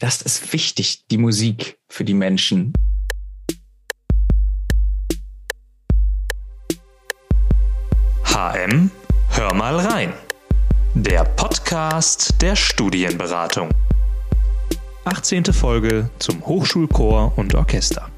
das ist wichtig, die Musik für die Menschen. HM, hör mal rein. Der Podcast der Studienberatung. 18. Folge zum Hochschulchor und Orchester.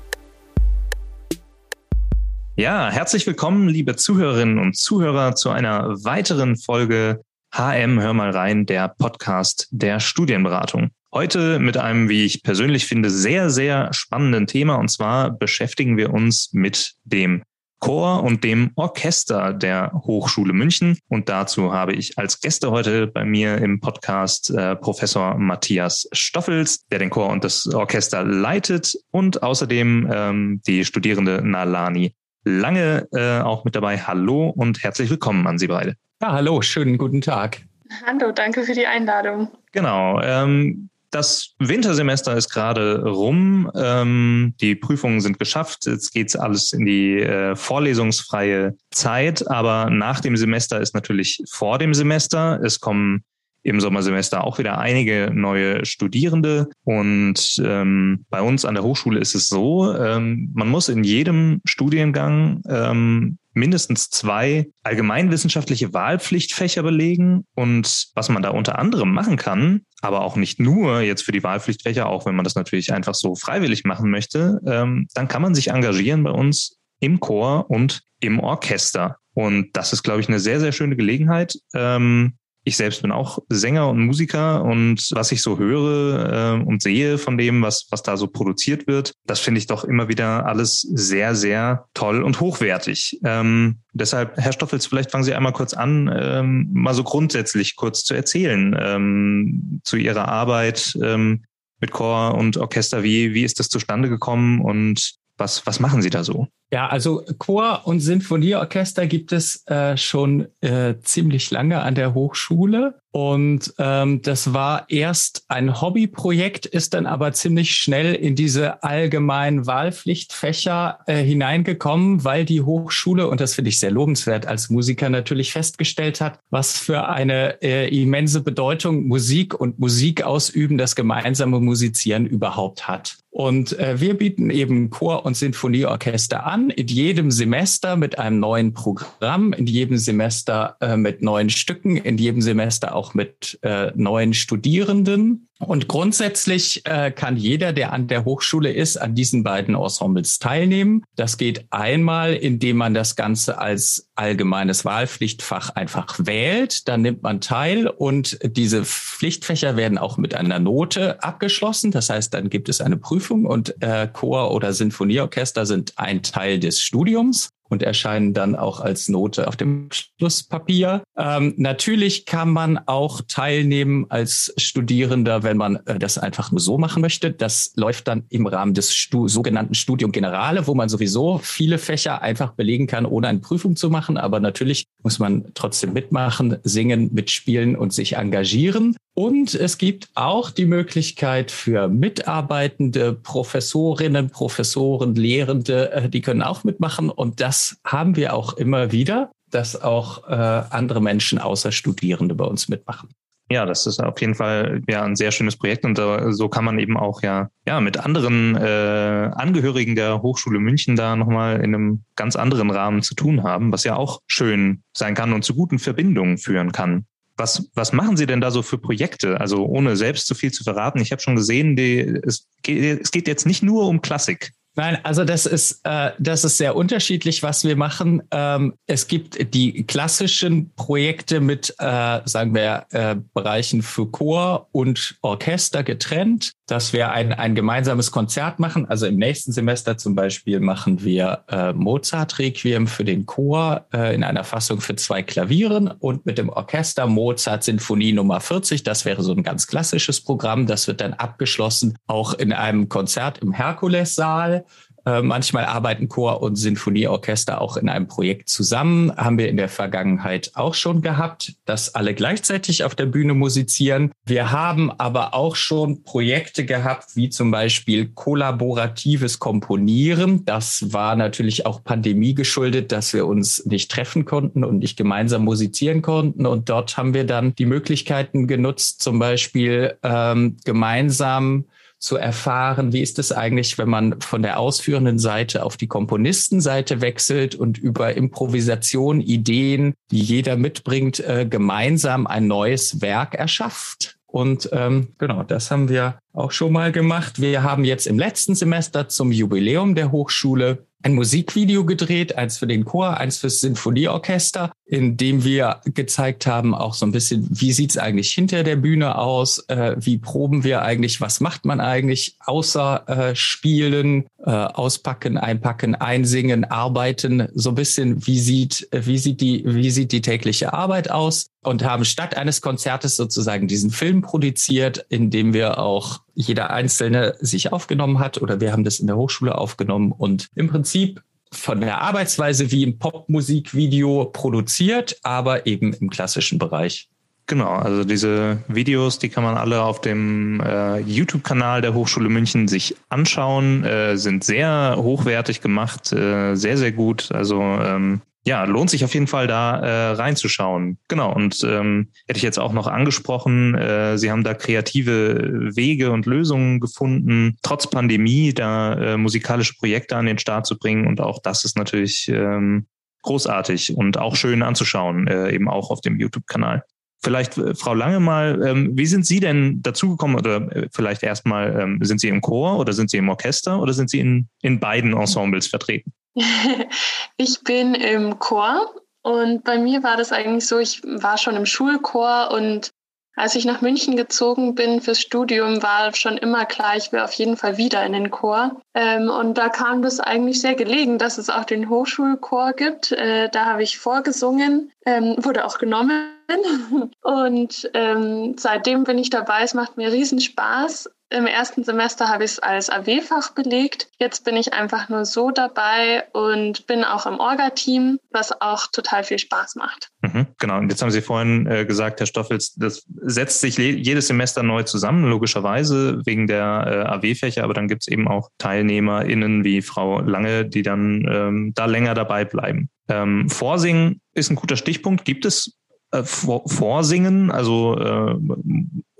Ja, herzlich willkommen, liebe Zuhörerinnen und Zuhörer, zu einer weiteren Folge HM Hör mal rein, der Podcast der Studienberatung. Heute mit einem, wie ich persönlich finde, sehr, sehr spannenden Thema. Und zwar beschäftigen wir uns mit dem Chor und dem Orchester der Hochschule München. Und dazu habe ich als Gäste heute bei mir im Podcast äh, Professor Matthias Stoffels, der den Chor und das Orchester leitet und außerdem ähm, die Studierende Nalani Lange äh, auch mit dabei. Hallo und herzlich willkommen an Sie beide. Ja, hallo, schönen guten Tag. Hallo, danke für die Einladung. Genau. Ähm, das Wintersemester ist gerade rum. Ähm, die Prüfungen sind geschafft. Jetzt geht's alles in die äh, vorlesungsfreie Zeit. Aber nach dem Semester ist natürlich vor dem Semester. Es kommen im Sommersemester auch wieder einige neue Studierende. Und ähm, bei uns an der Hochschule ist es so, ähm, man muss in jedem Studiengang ähm, mindestens zwei allgemeinwissenschaftliche Wahlpflichtfächer belegen. Und was man da unter anderem machen kann, aber auch nicht nur jetzt für die Wahlpflichtfächer, auch wenn man das natürlich einfach so freiwillig machen möchte, ähm, dann kann man sich engagieren bei uns im Chor und im Orchester. Und das ist, glaube ich, eine sehr, sehr schöne Gelegenheit, ähm, ich selbst bin auch Sänger und Musiker und was ich so höre äh, und sehe von dem, was, was da so produziert wird, das finde ich doch immer wieder alles sehr, sehr toll und hochwertig. Ähm, deshalb, Herr Stoffels, vielleicht fangen Sie einmal kurz an, ähm, mal so grundsätzlich kurz zu erzählen ähm, zu Ihrer Arbeit ähm, mit Chor und Orchester. Wie, wie ist das zustande gekommen und was, was machen Sie da so? Ja, also Chor und Sinfonieorchester gibt es äh, schon äh, ziemlich lange an der Hochschule. Und ähm, das war erst ein Hobbyprojekt, ist dann aber ziemlich schnell in diese allgemeinen Wahlpflichtfächer äh, hineingekommen, weil die Hochschule, und das finde ich sehr lobenswert als Musiker, natürlich festgestellt hat, was für eine äh, immense Bedeutung Musik und Musik ausüben, das gemeinsame Musizieren überhaupt hat. Und äh, wir bieten eben Chor- und Sinfonieorchester an, in jedem Semester mit einem neuen Programm, in jedem Semester äh, mit neuen Stücken, in jedem Semester auch mit äh, neuen Studierenden. Und grundsätzlich äh, kann jeder, der an der Hochschule ist, an diesen beiden Ensembles teilnehmen. Das geht einmal, indem man das Ganze als allgemeines Wahlpflichtfach einfach wählt. Dann nimmt man teil und diese Pflichtfächer werden auch mit einer Note abgeschlossen. Das heißt, dann gibt es eine Prüfung und äh, Chor oder Sinfonieorchester sind ein Teil des Studiums und erscheinen dann auch als Note auf dem Schlusspapier. Ähm, natürlich kann man auch teilnehmen als Studierender, wenn man äh, das einfach nur so machen möchte. Das läuft dann im Rahmen des Stu sogenannten Studium Generale, wo man sowieso viele Fächer einfach belegen kann, ohne eine Prüfung zu machen. Aber natürlich muss man trotzdem mitmachen, singen, mitspielen und sich engagieren. Und es gibt auch die Möglichkeit für mitarbeitende Professorinnen, Professoren, Lehrende, äh, die können auch mitmachen. Und das haben wir auch immer wieder, dass auch äh, andere Menschen außer Studierende bei uns mitmachen. Ja, das ist auf jeden Fall ja ein sehr schönes Projekt und äh, so kann man eben auch ja ja mit anderen äh, Angehörigen der Hochschule München da nochmal in einem ganz anderen Rahmen zu tun haben, was ja auch schön sein kann und zu guten Verbindungen führen kann. Was, was machen Sie denn da so für Projekte? Also ohne selbst zu viel zu verraten. Ich habe schon gesehen, die, es, geht, es geht jetzt nicht nur um Klassik. Nein, also das ist, äh, das ist sehr unterschiedlich, was wir machen. Ähm, es gibt die klassischen Projekte mit, äh, sagen wir, äh, Bereichen für Chor und Orchester getrennt, dass wir ein, ein gemeinsames Konzert machen. Also im nächsten Semester zum Beispiel machen wir äh, Mozart-Requiem für den Chor äh, in einer Fassung für zwei Klavieren und mit dem Orchester Mozart Sinfonie Nummer 40. Das wäre so ein ganz klassisches Programm. Das wird dann abgeschlossen auch in einem Konzert im Herkulessaal Äh, manchmal arbeiten Chor und Sinfonieorchester auch in einem Projekt zusammen. Haben wir in der Vergangenheit auch schon gehabt, dass alle gleichzeitig auf der Bühne musizieren. Wir haben aber auch schon Projekte gehabt, wie zum Beispiel kollaboratives Komponieren. Das war natürlich auch Pandemie geschuldet, dass wir uns nicht treffen konnten und nicht gemeinsam musizieren konnten. Und dort haben wir dann die Möglichkeiten genutzt, zum Beispiel ähm, gemeinsam zu erfahren, wie ist es eigentlich, wenn man von der ausführenden Seite auf die Komponistenseite wechselt und über Improvisation, Ideen, die jeder mitbringt, äh, gemeinsam ein neues Werk erschafft. Und ähm, genau, das haben wir auch schon mal gemacht. Wir haben jetzt im letzten Semester zum Jubiläum der Hochschule ein Musikvideo gedreht, eins für den Chor, eins fürs Sinfonieorchester, in dem wir gezeigt haben, auch so ein bisschen, wie sieht's eigentlich hinter der Bühne aus, äh, wie proben wir eigentlich, was macht man eigentlich? Außer äh, Spielen, äh, auspacken, einpacken, einsingen, arbeiten, so ein bisschen, wie sieht, wie sieht die, wie sieht die tägliche Arbeit aus? Und haben statt eines Konzertes sozusagen diesen Film produziert, in dem wir auch jeder Einzelne sich aufgenommen hat oder wir haben das in der Hochschule aufgenommen und im Prinzip von der Arbeitsweise wie im Popmusikvideo produziert, aber eben im klassischen Bereich. Genau, also diese Videos, die kann man alle auf dem äh, YouTube-Kanal der Hochschule München sich anschauen, äh, sind sehr hochwertig gemacht, äh, sehr, sehr gut. Also ähm, ja, lohnt sich auf jeden Fall da äh, reinzuschauen. Genau, und ähm, hätte ich jetzt auch noch angesprochen, äh, Sie haben da kreative Wege und Lösungen gefunden, trotz Pandemie da äh, musikalische Projekte an den Start zu bringen. Und auch das ist natürlich ähm, großartig und auch schön anzuschauen, äh, eben auch auf dem YouTube-Kanal. Vielleicht, äh, Frau Lange mal, ähm, wie sind Sie denn dazugekommen oder äh, vielleicht erstmal, ähm, sind Sie im Chor oder sind Sie im Orchester oder sind Sie in, in beiden Ensembles vertreten? ich bin im Chor und bei mir war das eigentlich so, ich war schon im Schulchor und als ich nach München gezogen bin fürs Studium, war schon immer klar, ich will auf jeden Fall wieder in den Chor. Ähm, und da kam das eigentlich sehr gelegen, dass es auch den Hochschulchor gibt. Äh, da habe ich vorgesungen, ähm, wurde auch genommen. Und ähm, seitdem bin ich dabei. Es macht mir riesen Spaß. Im ersten Semester habe ich es als AW-Fach belegt. Jetzt bin ich einfach nur so dabei und bin auch im Orga-Team, was auch total viel Spaß macht. Mhm, genau. Und jetzt haben Sie vorhin äh, gesagt, Herr Stoffels, das setzt sich jedes Semester neu zusammen, logischerweise wegen der äh, AW-Fächer, aber dann gibt es eben auch TeilnehmerInnen wie Frau Lange, die dann ähm, da länger dabei bleiben. Ähm, Vorsingen ist ein guter Stichpunkt. Gibt es äh, Vorsingen, also äh,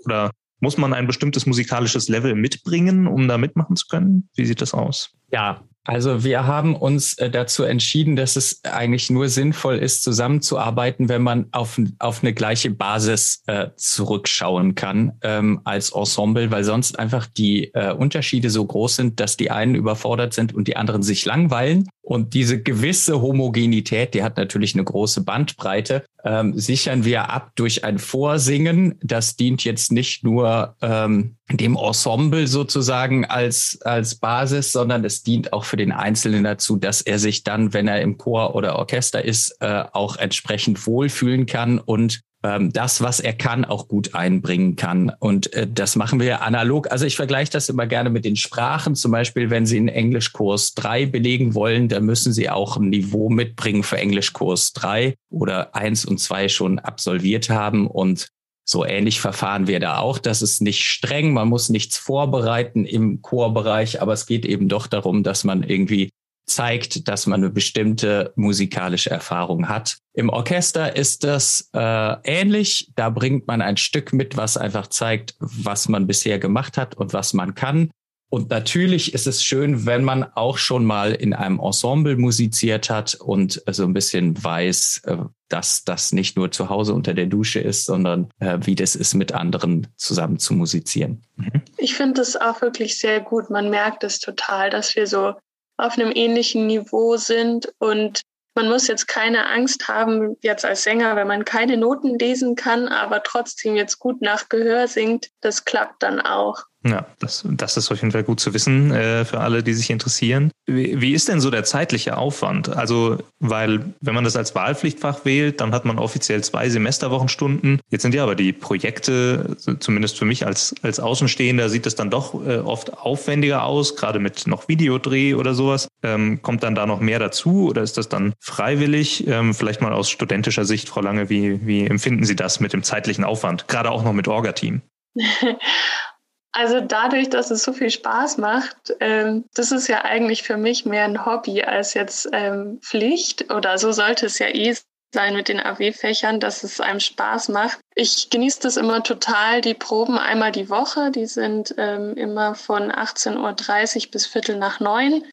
oder muss man ein bestimmtes musikalisches Level mitbringen, um da mitmachen zu können? Wie sieht das aus? Ja, also wir haben uns äh, dazu entschieden, dass es eigentlich nur sinnvoll ist, zusammenzuarbeiten, wenn man auf, auf eine gleiche Basis äh, zurückschauen kann ähm, als Ensemble, weil sonst einfach die äh, Unterschiede so groß sind, dass die einen überfordert sind und die anderen sich langweilen. Und diese gewisse Homogenität, die hat natürlich eine große Bandbreite, ähm, sichern wir ab durch ein Vorsingen. Das dient jetzt nicht nur ähm, dem Ensemble sozusagen als, als Basis, sondern es dient auch für den Einzelnen dazu, dass er sich dann, wenn er im Chor oder Orchester ist, äh, auch entsprechend wohlfühlen kann und das, was er kann, auch gut einbringen kann. Und äh, das machen wir analog. Also ich vergleiche das immer gerne mit den Sprachen. Zum Beispiel, wenn Sie einen Englischkurs drei belegen wollen, dann müssen Sie auch ein Niveau mitbringen für Englischkurs drei oder eins und zwei schon absolviert haben. Und so ähnlich verfahren wir da auch. Das ist nicht streng. Man muss nichts vorbereiten im Chorbereich, aber es geht eben doch darum, dass man irgendwie zeigt, dass man eine bestimmte musikalische Erfahrung hat. Im Orchester ist das äh, ähnlich. Da bringt man ein Stück mit, was einfach zeigt, was man bisher gemacht hat und was man kann. Und natürlich ist es schön, wenn man auch schon mal in einem Ensemble musiziert hat und so ein bisschen weiß, äh, dass das nicht nur zu Hause unter der Dusche ist, sondern äh, wie das ist, mit anderen zusammen zu musizieren. Mhm. Ich finde es auch wirklich sehr gut. Man merkt es total, dass wir so auf einem ähnlichen Niveau sind und man muss jetzt keine Angst haben, jetzt als Sänger, wenn man keine Noten lesen kann, aber trotzdem jetzt gut nach Gehör singt, das klappt dann auch. Ja, das, das ist auf jeden Fall gut zu wissen äh, für alle, die sich interessieren. Wie, wie ist denn so der zeitliche Aufwand? Also, weil wenn man das als Wahlpflichtfach wählt, dann hat man offiziell zwei Semesterwochenstunden. Jetzt sind ja aber die Projekte, zumindest für mich als, als Außenstehender, sieht es dann doch äh, oft aufwendiger aus, gerade mit noch Videodreh oder sowas. Ähm, kommt dann da noch mehr dazu oder ist das dann freiwillig? Ähm, vielleicht mal aus studentischer Sicht, Frau Lange, wie, wie empfinden Sie das mit dem zeitlichen Aufwand, gerade auch noch mit Orga-Team? Also dadurch, dass es so viel Spaß macht, ähm, das ist ja eigentlich für mich mehr ein Hobby als jetzt ähm, Pflicht oder so sollte es ja eh sein mit den AW-Fächern, dass es einem Spaß macht. Ich genieße das immer total, die Proben einmal die Woche. Die sind ähm, immer von 18.30 Uhr bis Viertel nach neun.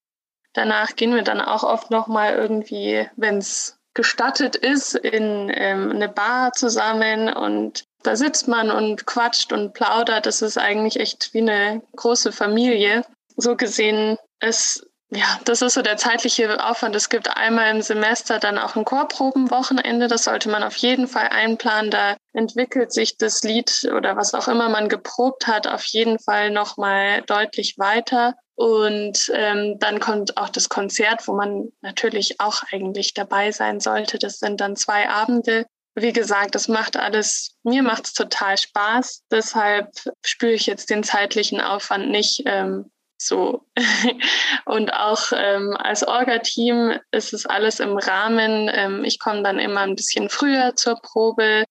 Danach gehen wir dann auch oft nochmal irgendwie, wenn es gestattet ist, in ähm, eine Bar zusammen und da sitzt man und quatscht und plaudert. Das ist eigentlich echt wie eine große Familie. So gesehen ist ja, das ist so der zeitliche Aufwand. Es gibt einmal im Semester dann auch ein Chorprobenwochenende. Das sollte man auf jeden Fall einplanen. Da entwickelt sich das Lied oder was auch immer man geprobt hat, auf jeden Fall nochmal deutlich weiter. Und ähm, dann kommt auch das Konzert, wo man natürlich auch eigentlich dabei sein sollte. Das sind dann zwei Abende wie gesagt, das macht alles, mir macht es total Spaß. Deshalb spüre ich jetzt den zeitlichen Aufwand nicht ähm, so. und auch ähm, als Orga-Team ist es alles im Rahmen. Ähm, ich komme dann immer ein bisschen früher zur Probe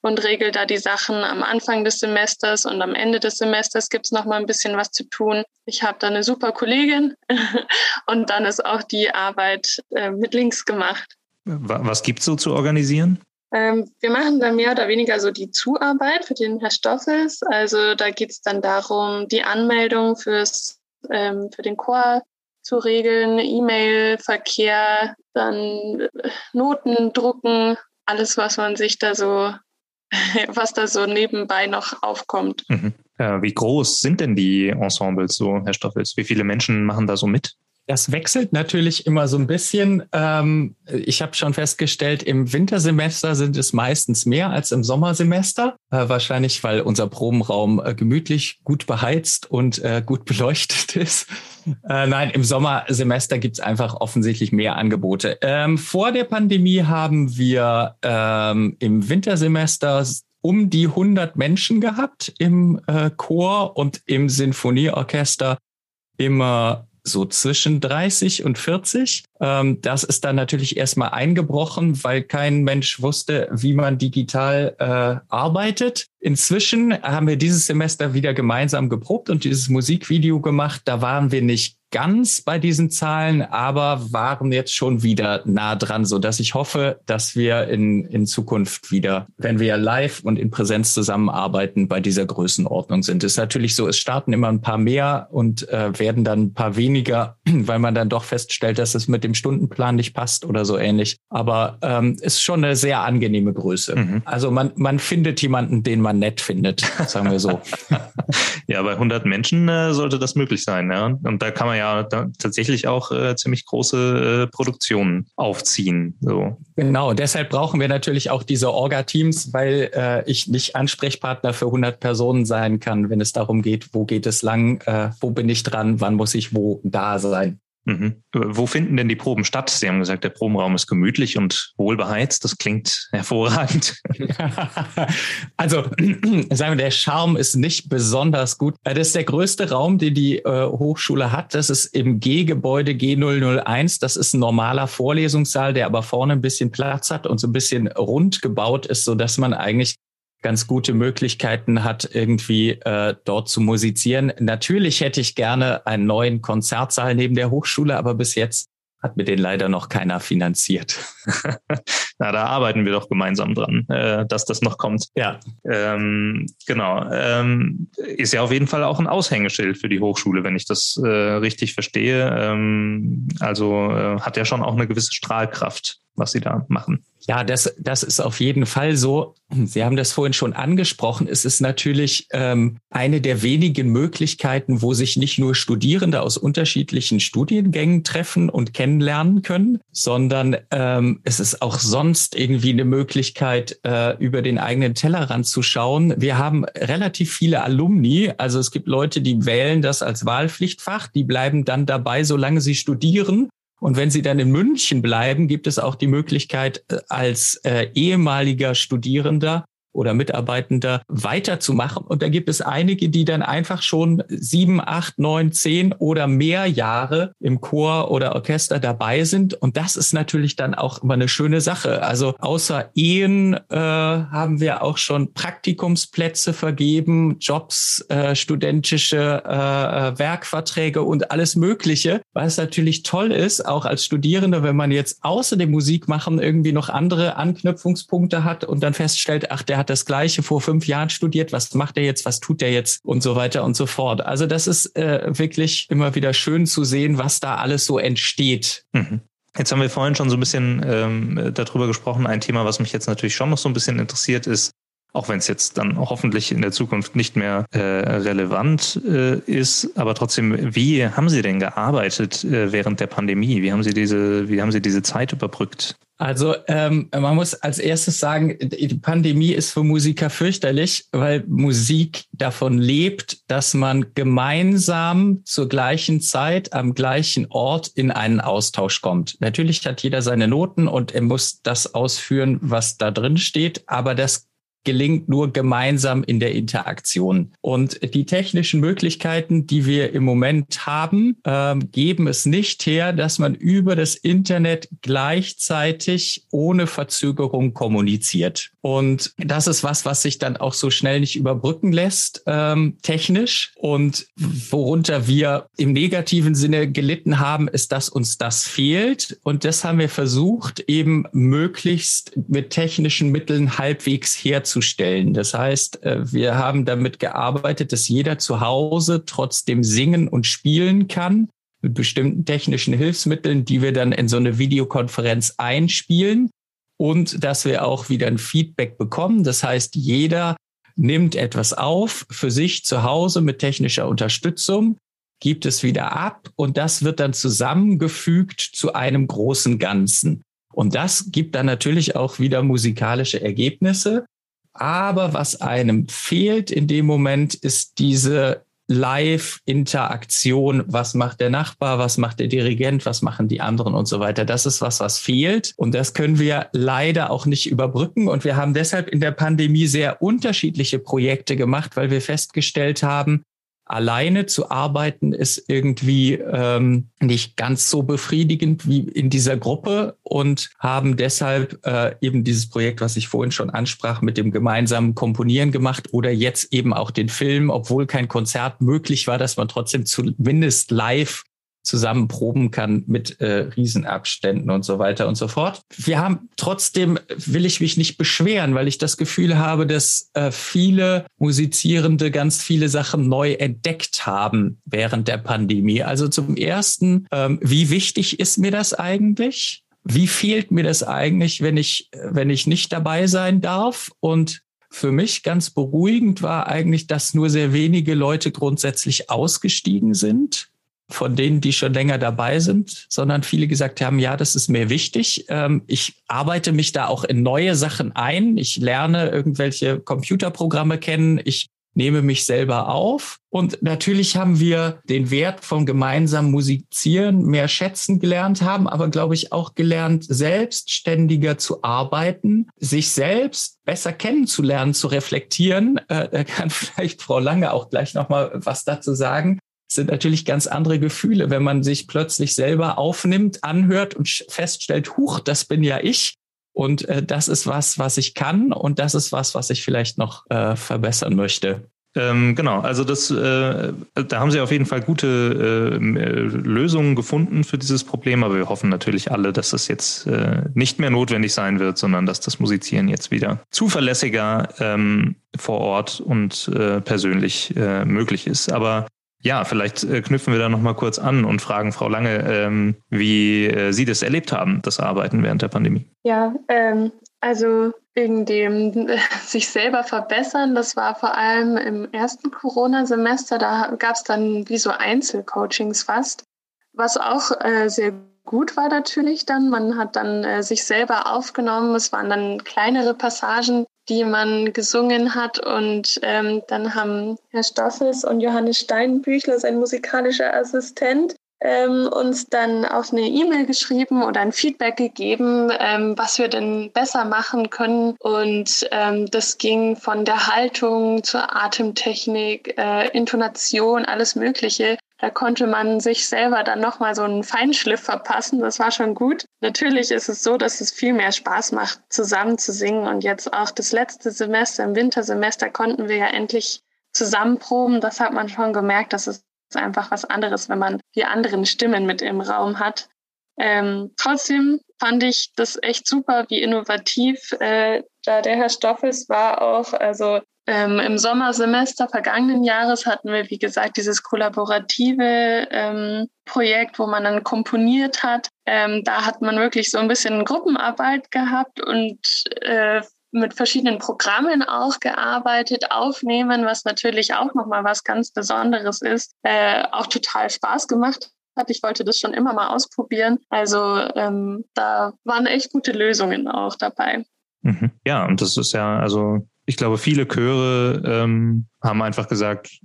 und regel da die Sachen am Anfang des Semesters und am Ende des Semesters gibt es noch mal ein bisschen was zu tun. Ich habe da eine super Kollegin und dann ist auch die Arbeit äh, mit links gemacht. Was gibt es so zu organisieren? Ähm, wir machen dann mehr oder weniger so die Zuarbeit für den Herr Stoffels. Also da geht es dann darum, die Anmeldung fürs, ähm, für den Chor zu regeln, E-Mail-Verkehr, dann äh, Noten drucken, alles, was man sich da so, was da so nebenbei noch aufkommt. Mhm. Äh, wie groß sind denn die Ensembles so, Herr Stoffels? Wie viele Menschen machen da so mit? Das wechselt natürlich immer so ein bisschen. Ähm, ich habe schon festgestellt, im Wintersemester sind es meistens mehr als im Sommersemester. Äh, wahrscheinlich, weil unser Probenraum äh, gemütlich, gut beheizt und äh, gut beleuchtet ist. nein, im Sommersemester gibt es einfach offensichtlich mehr Angebote. Ähm, vor der Pandemie haben wir ähm, im Wintersemester um die 100 Menschen gehabt im Chor und im Sinfonieorchester immer so zwischen 30 und 40. Ähm, das ist dann natürlich erstmal eingebrochen, weil kein Mensch wusste, wie man digital äh, arbeitet. Inzwischen haben wir dieses Semester wieder gemeinsam geprobt und dieses Musikvideo gemacht. Da waren wir nicht ganz bei diesen Zahlen, aber waren jetzt schon wieder nah dran, so dass ich hoffe, dass wir in, in Zukunft wieder, wenn wir live und in Präsenz zusammenarbeiten, bei dieser Größenordnung sind. Es ist natürlich so, es starten immer ein paar mehr und äh, werden dann ein paar weniger, weil man dann doch feststellt, dass es mit dem Stundenplan nicht passt oder so ähnlich. Aber ähm, ist schon eine sehr angenehme Größe. Mhm. Also man, man findet jemanden, den man nett findet, sagen wir so. ja, bei 100 Menschen äh, sollte das möglich sein. Ja? Und da kann man ja tatsächlich auch äh, ziemlich große äh, Produktionen aufziehen. So. Genau, deshalb brauchen wir natürlich auch diese Orga-Teams, weil äh, ich nicht Ansprechpartner für 100 Personen sein kann, wenn es darum geht, wo geht es lang, äh, wo bin ich dran, wann muss ich wo da sein. Mhm. Wo finden denn die Proben statt? Sie haben gesagt, der Probenraum ist gemütlich und wohlbeheizt. Das klingt hervorragend. also, sagen wir, der Charme ist nicht besonders gut. Das ist der größte Raum, den die äh, Hochschule hat. Das ist im G-Gebäude G001. Das ist ein normaler Vorlesungssaal, der aber vorne ein bisschen Platz hat und so ein bisschen rund gebaut ist, so dass man eigentlich ganz gute Möglichkeiten hat, irgendwie äh, dort zu musizieren. Natürlich hätte ich gerne einen neuen Konzertsaal neben der Hochschule, aber bis jetzt hat mir den leider noch keiner finanziert. Na, da arbeiten wir doch gemeinsam dran, äh, dass das noch kommt. Ja. Ähm, genau. Ähm, ist ja auf jeden Fall auch ein Aushängeschild für die Hochschule, wenn ich das äh, richtig verstehe. Ähm, also äh, hat ja schon auch eine gewisse Strahlkraft was Sie da machen. Ja, das, das ist auf jeden Fall so. Sie haben das vorhin schon angesprochen. Es ist natürlich ähm, eine der wenigen Möglichkeiten, wo sich nicht nur Studierende aus unterschiedlichen Studiengängen treffen und kennenlernen können, sondern ähm, es ist auch sonst irgendwie eine Möglichkeit, äh, über den eigenen Tellerrand zu schauen. Wir haben relativ viele Alumni. Also es gibt Leute, die wählen das als Wahlpflichtfach. Die bleiben dann dabei, solange sie studieren und wenn Sie dann in München bleiben, gibt es auch die Möglichkeit, äh, als äh, ehemaliger Studierender oder Mitarbeitender weiterzumachen. Und da gibt es einige, die dann einfach schon sieben, acht, neun, zehn oder mehr Jahre im Chor oder Orchester dabei sind. Und das ist natürlich dann auch immer eine schöne Sache. Also außer Ehen äh, haben wir auch schon Praktikumsplätze vergeben, Jobs, äh, studentische äh, äh Werkverträge und alles Mögliche, was natürlich toll ist, auch als Studierende, wenn man jetzt außer dem Musikmachen irgendwie noch andere Anknüpfungspunkte hat und dann feststellt, ach, der hat das Gleiche vor fünf Jahren studiert, was macht er jetzt, was tut er jetzt und so weiter und so fort. Also das ist äh, wirklich immer wieder schön zu sehen, was da alles so entsteht. Mhm. Jetzt haben wir vorhin schon so ein bisschen ähm, darüber gesprochen. Ein Thema, was mich jetzt natürlich schon noch so ein bisschen interessiert, ist, auch wenn es jetzt dann hoffentlich in der Zukunft nicht mehr äh, relevant äh, ist, aber trotzdem, wie haben Sie denn gearbeitet äh, während der Pandemie? Wie haben Sie diese, wie haben Sie diese Zeit überbrückt? Also ähm, man muss als erstes sagen, die Pandemie ist für Musiker fürchterlich, weil Musik davon lebt, dass man gemeinsam zur gleichen Zeit am gleichen Ort in einen Austausch kommt. Natürlich hat jeder seine Noten und er muss das ausführen, was da drin steht, aber das gelingt nur gemeinsam in der Interaktion. Und die technischen Möglichkeiten, die wir im Moment haben, äh, geben es nicht her, dass man über das Internet gleichzeitig ohne Verzögerung kommuniziert. Und das ist was, was sich dann auch so schnell nicht überbrücken lässt, ähm, technisch. Und worunter wir im negativen Sinne gelitten haben, ist, dass uns das fehlt. Und das haben wir versucht, eben möglichst mit technischen Mitteln halbwegs herzustellen herzustellen. Das heißt, äh, wir haben damit gearbeitet, dass jeder zu Hause trotzdem singen und spielen kann mit bestimmten technischen Hilfsmitteln, die wir dann in so eine Videokonferenz einspielen und dass wir auch wieder ein Feedback bekommen. Das heißt, jeder nimmt etwas auf für sich zu Hause mit technischer Unterstützung, gibt es wieder ab und das wird dann zusammengefügt zu einem großen Ganzen. Und das gibt dann natürlich auch wieder musikalische Ergebnisse. Aber was einem fehlt in dem Moment, ist diese Live-Interaktion. Was macht der Nachbar? Was macht der Dirigent? Was machen die anderen und so weiter? Das ist was, was fehlt. Und das können wir leider auch nicht überbrücken. Und wir haben deshalb in der Pandemie sehr unterschiedliche Projekte gemacht, weil wir festgestellt haben, alleine zu arbeiten ist irgendwie ähm, nicht ganz so befriedigend wie in dieser Gruppe und haben deshalb äh, eben dieses Projekt, was ich vorhin schon ansprach, mit dem gemeinsamen Komponieren gemacht oder jetzt eben auch den Film, obwohl kein Konzert möglich war, dass man trotzdem zumindest live zusammen proben kann mit äh, Riesenabständen und so weiter und so fort. Wir haben trotzdem, will ich mich nicht beschweren, weil ich das Gefühl habe, dass äh, viele Musizierende ganz viele Sachen neu entdeckt haben während der Pandemie. Also zum Ersten, ähm, wie wichtig ist mir das eigentlich? Wie fehlt mir das eigentlich, wenn ich, wenn ich nicht dabei sein darf? Und für mich ganz beruhigend war eigentlich, dass nur sehr wenige Leute grundsätzlich ausgestiegen sind von denen, die schon länger dabei sind, sondern viele gesagt haben, ja, das ist mir wichtig. Ähm, ich arbeite mich da auch in neue Sachen ein. Ich lerne irgendwelche Computerprogramme kennen. Ich nehme mich selber auf. Und natürlich haben wir den Wert von gemeinsamen Musizieren mehr schätzen gelernt, haben aber, glaube ich, auch gelernt, selbstständiger zu arbeiten, sich selbst besser kennenzulernen, zu reflektieren. Äh, da kann vielleicht Frau Lange auch gleich nochmal was dazu sagen sind natürlich ganz andere Gefühle, wenn man sich plötzlich selber aufnimmt, anhört und feststellt, huch, das bin ja ich. Und äh, das ist was, was ich kann und das ist was, was ich vielleicht noch äh, verbessern möchte. Ähm, genau, also das, äh, da haben Sie auf jeden Fall gute äh, Lösungen gefunden für dieses Problem, aber wir hoffen natürlich alle, dass das jetzt äh, nicht mehr notwendig sein wird, sondern dass das Musizieren jetzt wieder zuverlässiger ähm, vor Ort und äh, persönlich äh, möglich ist. Aber Ja, vielleicht äh, knüpfen wir da nochmal kurz an und fragen Frau Lange, ähm, wie äh, Sie das erlebt haben, das Arbeiten während der Pandemie. Ja, ähm, also wegen dem sich selber verbessern, das war vor allem im ersten Corona-Semester, da gab es dann wie so Einzelcoachings fast, was auch äh, sehr gut war natürlich dann. Man hat dann äh, sich selber aufgenommen. Es waren dann kleinere Passagen, die man gesungen hat. Und ähm, dann haben Herr Stoffels und Johannes Steinbüchler, sein musikalischer Assistent, ähm, uns dann auf eine E-Mail geschrieben oder ein Feedback gegeben, ähm, was wir denn besser machen können. Und ähm, das ging von der Haltung zur Atemtechnik, äh, Intonation, alles Mögliche. Da konnte man sich selber dann nochmal so einen Feinschliff verpassen. Das war schon gut. Natürlich ist es so, dass es viel mehr Spaß macht, zusammen zu singen. Und jetzt auch das letzte Semester, im Wintersemester, konnten wir ja endlich zusammen proben. Das hat man schon gemerkt, dass es ist einfach was anderes, wenn man die anderen Stimmen mit im Raum hat. Ähm, trotzdem fand ich das echt super, wie innovativ äh, da der Herr Stoffels war auch. Also ähm, im Sommersemester vergangenen Jahres hatten wir, wie gesagt, dieses kollaborative ähm, Projekt, wo man dann komponiert hat. Ähm, da hat man wirklich so ein bisschen Gruppenarbeit gehabt und äh, mit verschiedenen Programmen auch gearbeitet, aufnehmen, was natürlich auch nochmal was ganz Besonderes ist, äh, auch total Spaß gemacht hat. Ich wollte das schon immer mal ausprobieren. Also ähm, da waren echt gute Lösungen auch dabei. Mhm. Ja, und das ist ja, also ich glaube, viele Chöre ähm, haben einfach gesagt,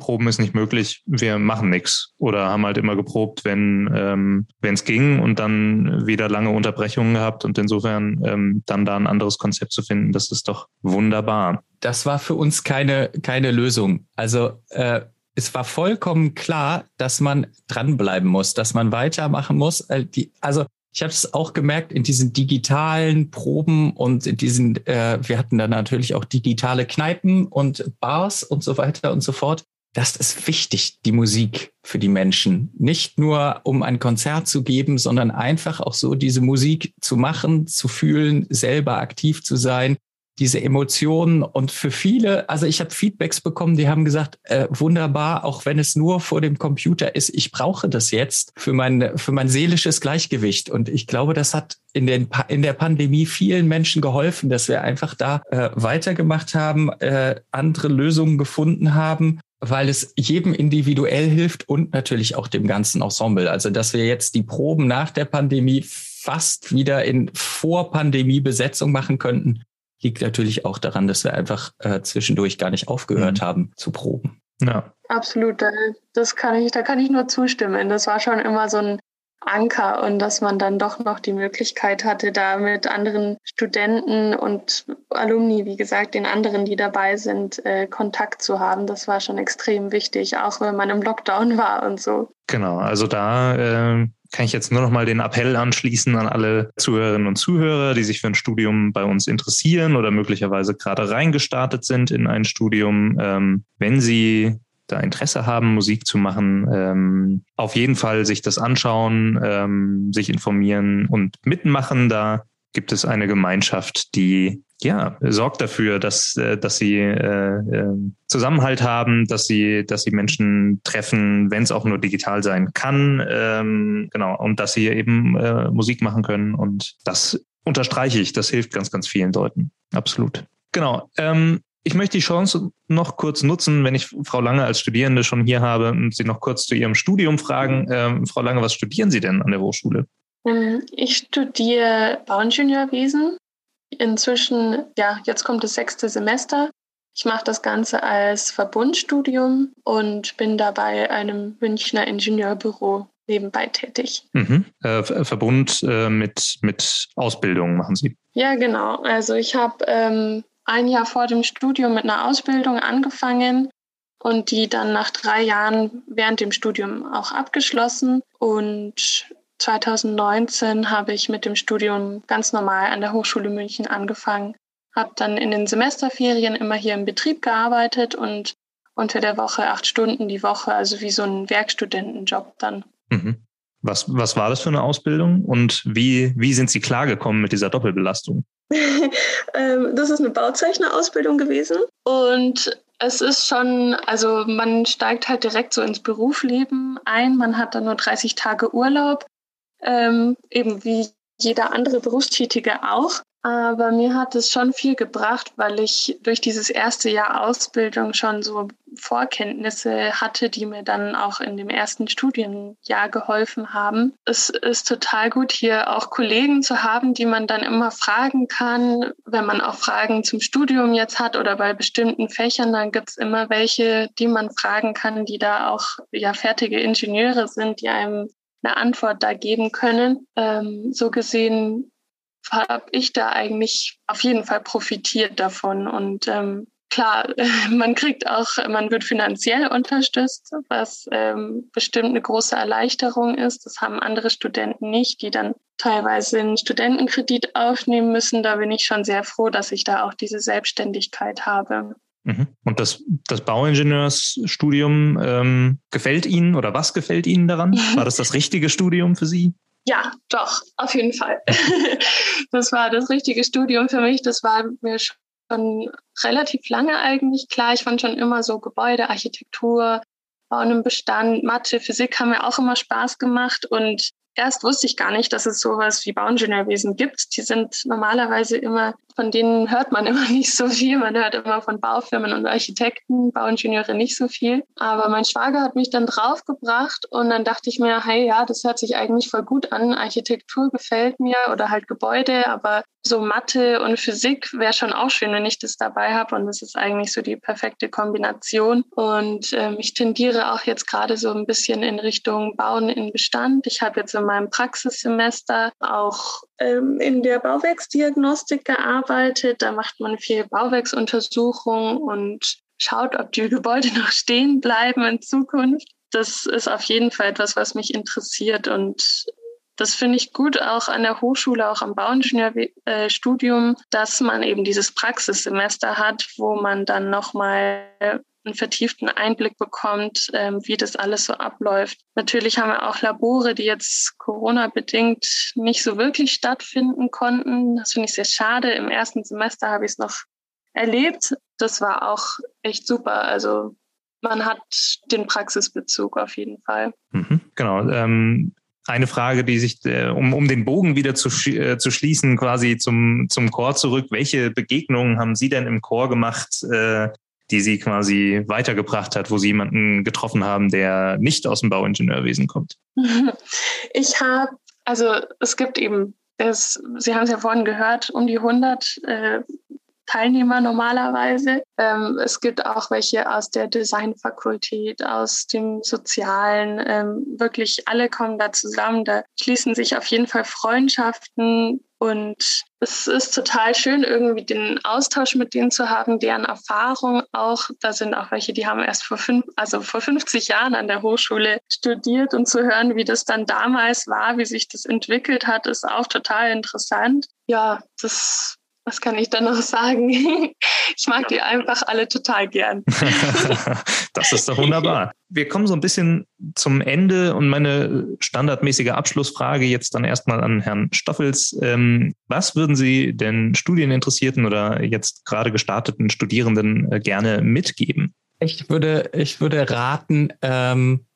Proben ist nicht möglich, wir machen nichts. Oder haben halt immer geprobt, wenn ähm, es ging und dann wieder lange Unterbrechungen gehabt und insofern ähm, dann da ein anderes Konzept zu finden, das ist doch wunderbar. Das war für uns keine, keine Lösung. Also äh, es war vollkommen klar, dass man dranbleiben muss, dass man weitermachen muss. Äh, also ich habe es auch gemerkt in diesen digitalen Proben und in diesen, äh, wir hatten dann natürlich auch digitale Kneipen und Bars und so weiter und so fort. Das ist wichtig, die Musik für die Menschen. Nicht nur, um ein Konzert zu geben, sondern einfach auch so diese Musik zu machen, zu fühlen, selber aktiv zu sein, diese Emotionen und für viele, also ich habe Feedbacks bekommen, die haben gesagt, äh, wunderbar, auch wenn es nur vor dem Computer ist, ich brauche das jetzt für mein für mein seelisches Gleichgewicht und ich glaube, das hat in den in der Pandemie vielen Menschen geholfen, dass wir einfach da äh, weitergemacht haben, äh, andere Lösungen gefunden haben weil es jedem individuell hilft und natürlich auch dem ganzen Ensemble. Also, dass wir jetzt die Proben nach der Pandemie fast wieder in Vor-Pandemie-Besetzung machen könnten, liegt natürlich auch daran, dass wir einfach äh, zwischendurch gar nicht aufgehört mhm. haben zu proben. Ja. Absolut, das kann ich, da kann ich nur zustimmen. Das war schon immer so ein Anker und dass man dann doch noch die Möglichkeit hatte, da mit anderen Studenten und Alumni, wie gesagt, den anderen, die dabei sind, äh, Kontakt zu haben. Das war schon extrem wichtig, auch wenn man im Lockdown war und so. Genau, also da äh, kann ich jetzt nur noch mal den Appell anschließen an alle Zuhörerinnen und Zuhörer, die sich für ein Studium bei uns interessieren oder möglicherweise gerade reingestartet sind in ein Studium. Ähm, wenn Sie da Interesse haben, Musik zu machen, ähm, auf jeden Fall sich das anschauen, ähm, sich informieren und mitmachen. Da gibt es eine Gemeinschaft, die ja, sorgt dafür, dass, äh, dass sie äh, äh, Zusammenhalt haben, dass sie, dass sie Menschen treffen, wenn es auch nur digital sein kann, ähm, genau, und dass sie eben äh, Musik machen können. Und das unterstreiche ich, das hilft ganz, ganz vielen Leuten. Absolut. Genau. Ähm, ich möchte die Chance noch kurz nutzen, wenn ich Frau Lange als Studierende schon hier habe und Sie noch kurz zu Ihrem Studium fragen. Ähm, Frau Lange, was studieren Sie denn an der Hochschule? Ähm, ich studiere Bauingenieurwesen inzwischen, ja, jetzt kommt das sechste Semester. Ich mache das Ganze als Verbundstudium und bin dabei einem Münchner Ingenieurbüro nebenbei tätig. Mhm. Äh, Verbund äh, mit, mit Ausbildung machen Sie? Ja, genau. Also ich habe ähm, ein Jahr vor dem Studium mit einer Ausbildung angefangen und die dann nach drei Jahren während dem Studium auch abgeschlossen. Und 2019 habe ich mit dem Studium ganz normal an der Hochschule München angefangen, habe dann in den Semesterferien immer hier im Betrieb gearbeitet und unter der Woche acht Stunden die Woche, also wie so ein Werkstudentenjob dann. Mhm. Was, was war das für eine Ausbildung und wie, wie sind Sie klargekommen mit dieser Doppelbelastung? Ähm, das ist eine Bauzeichnerausbildung gewesen und Es ist schon, also man steigt halt direkt so ins Berufsleben ein. Man hat dann nur 30 Tage Urlaub, ähm, eben wie jeder andere Berufstätige auch. Aber mir hat es schon viel gebracht, weil ich durch dieses erste Jahr Ausbildung schon so Vorkenntnisse hatte, die mir dann auch in dem ersten Studienjahr geholfen haben. Es ist total gut, hier auch Kollegen zu haben, die man dann immer fragen kann. Wenn man auch Fragen zum Studium jetzt hat oder bei bestimmten Fächern, dann gibt es immer welche, die man fragen kann, die da auch ja fertige Ingenieure sind, die einem eine Antwort da geben können. Ähm, so gesehen habe ich da eigentlich auf jeden Fall profitiert davon. Und ähm, klar, man kriegt auch, man wird finanziell unterstützt, was ähm, bestimmt eine große Erleichterung ist. Das haben andere Studenten nicht, die dann teilweise einen Studentenkredit aufnehmen müssen. Da bin ich schon sehr froh, dass ich da auch diese Selbstständigkeit habe. Mhm. Und das, das Bauingenieursstudium ähm, gefällt Ihnen oder was gefällt Ihnen daran? War das das richtige Studium für Sie? Ja, doch, auf jeden Fall. das war das richtige Studium für mich. Das war mir schon relativ lange eigentlich klar. Ich fand schon immer so Gebäude, Architektur, Bauen im Bestand, Mathe, Physik haben mir auch immer Spaß gemacht. Und erst wusste ich gar nicht, dass es sowas wie Bauingenieurwesen gibt. Die sind normalerweise immer, von denen hört man immer nicht so viel. Man hört immer von Baufirmen und Architekten, Bauingenieure nicht so viel. Aber mein Schwager hat mich dann draufgebracht und dann dachte ich mir, hey, ja, das hört sich eigentlich voll gut an. Architektur gefällt mir oder halt Gebäude, aber so Mathe und Physik wäre schon auch schön, wenn ich das dabei habe. Und das ist eigentlich so die perfekte Kombination. Und ähm, ich tendiere auch jetzt gerade so ein bisschen in Richtung Bauen in Bestand. Ich habe jetzt in meinem Praxissemester auch ähm, in der Bauwerksdiagnostik gearbeitet. Da macht man viel Bauwerksuntersuchung und schaut, ob die Gebäude noch stehen bleiben in Zukunft. Das ist auf jeden Fall etwas, was mich interessiert und das finde ich gut auch an der Hochschule, auch am Bauingenieurstudium, dass man eben dieses Praxissemester hat, wo man dann nochmal einen vertieften Einblick bekommt, ähm, wie das alles so abläuft. Natürlich haben wir auch Labore, die jetzt Corona-bedingt nicht so wirklich stattfinden konnten. Das finde ich sehr schade. Im ersten Semester habe ich es noch erlebt. Das war auch echt super. Also man hat den Praxisbezug auf jeden Fall. Mhm, genau. Ähm, eine Frage, die sich, äh, um, um den Bogen wieder zu, äh, zu schließen, quasi zum, zum Chor zurück. Welche Begegnungen haben Sie denn im Chor gemacht, äh, die Sie quasi weitergebracht hat, wo Sie jemanden getroffen haben, der nicht aus dem Bauingenieurwesen kommt? Ich habe, also es gibt eben, es, Sie haben es ja vorhin gehört, um die 100 äh, Teilnehmer normalerweise. Ähm, es gibt auch welche aus der Designfakultät, aus dem Sozialen. Ähm, wirklich alle kommen da zusammen. Da schließen sich auf jeden Fall Freundschaften. Und es ist total schön, irgendwie den Austausch mit denen zu haben, deren Erfahrung auch. Da sind auch welche, die haben erst vor fünf, also vor 50 Jahren an der Hochschule studiert und zu hören, wie das dann damals war, wie sich das entwickelt hat, ist auch total interessant. Ja, das was kann ich da noch sagen? Ich mag die einfach alle total gern. das ist doch wunderbar. Wir kommen so ein bisschen zum Ende und meine standardmäßige Abschlussfrage jetzt dann erstmal an Herrn Stoffels. Ähm, was würden Sie den Studieninteressierten oder jetzt gerade gestarteten Studierenden äh, gerne mitgeben? Ich würde, ich würde raten, ähm,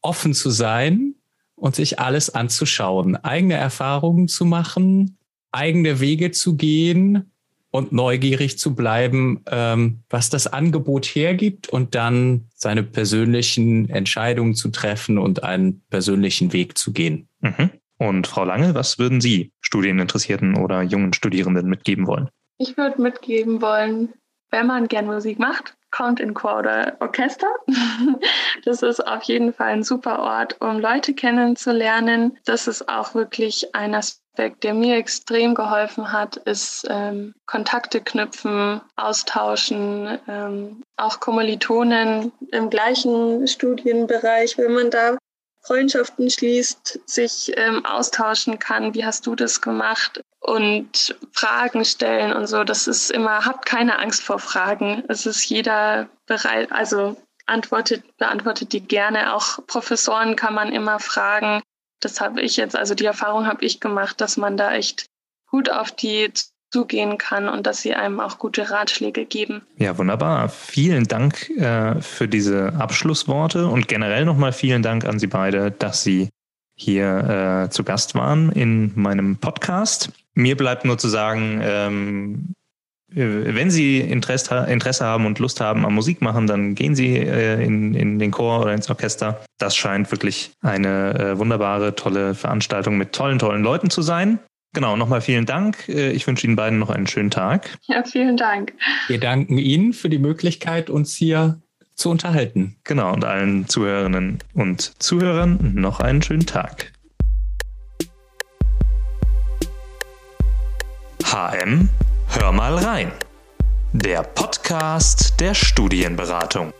offen zu sein und sich alles anzuschauen, eigene Erfahrungen zu machen, eigene Wege zu gehen und neugierig zu bleiben, ähm, was das Angebot hergibt und dann seine persönlichen Entscheidungen zu treffen und einen persönlichen Weg zu gehen. Mhm. Und Frau Lange, was würden Sie Studieninteressierten oder jungen Studierenden mitgeben wollen? Ich würde mitgeben wollen, wenn man gern Musik macht, kommt in Chor oder Orchester. Das ist auf jeden Fall ein super Ort, um Leute kennenzulernen. Das ist auch wirklich ein Aspekt, der mir extrem geholfen hat, ist ähm, Kontakte knüpfen, austauschen, ähm, auch Kommilitonen im gleichen Studienbereich, wenn man da Freundschaften schließt, sich ähm, austauschen kann. Wie hast du das gemacht? Und Fragen stellen und so. Das ist immer, habt keine Angst vor Fragen. Es ist jeder bereit, also antwortet, beantwortet die gerne. Auch Professoren kann man immer fragen. Das habe ich jetzt, also die Erfahrung habe ich gemacht, dass man da echt gut auf die zugehen kann und dass sie einem auch gute Ratschläge geben. Ja, wunderbar. Vielen Dank äh, für diese Abschlussworte und generell nochmal vielen Dank an Sie beide, dass Sie hier äh, zu Gast waren in meinem Podcast. Mir bleibt nur zu sagen, ähm, äh, wenn Sie Interesse, Interesse haben und Lust haben am Musik machen, dann gehen Sie äh, in, in den Chor oder ins Orchester. Das scheint wirklich eine äh, wunderbare, tolle Veranstaltung mit tollen, tollen Leuten zu sein. Genau, nochmal vielen Dank. Äh, ich wünsche Ihnen beiden noch einen schönen Tag. Ja, vielen Dank. Wir danken Ihnen für die Möglichkeit, uns hier zu unterhalten. Genau, und allen Zuhörerinnen und Zuhörern noch einen schönen Tag. HM, hör mal rein. Der Podcast der Studienberatung.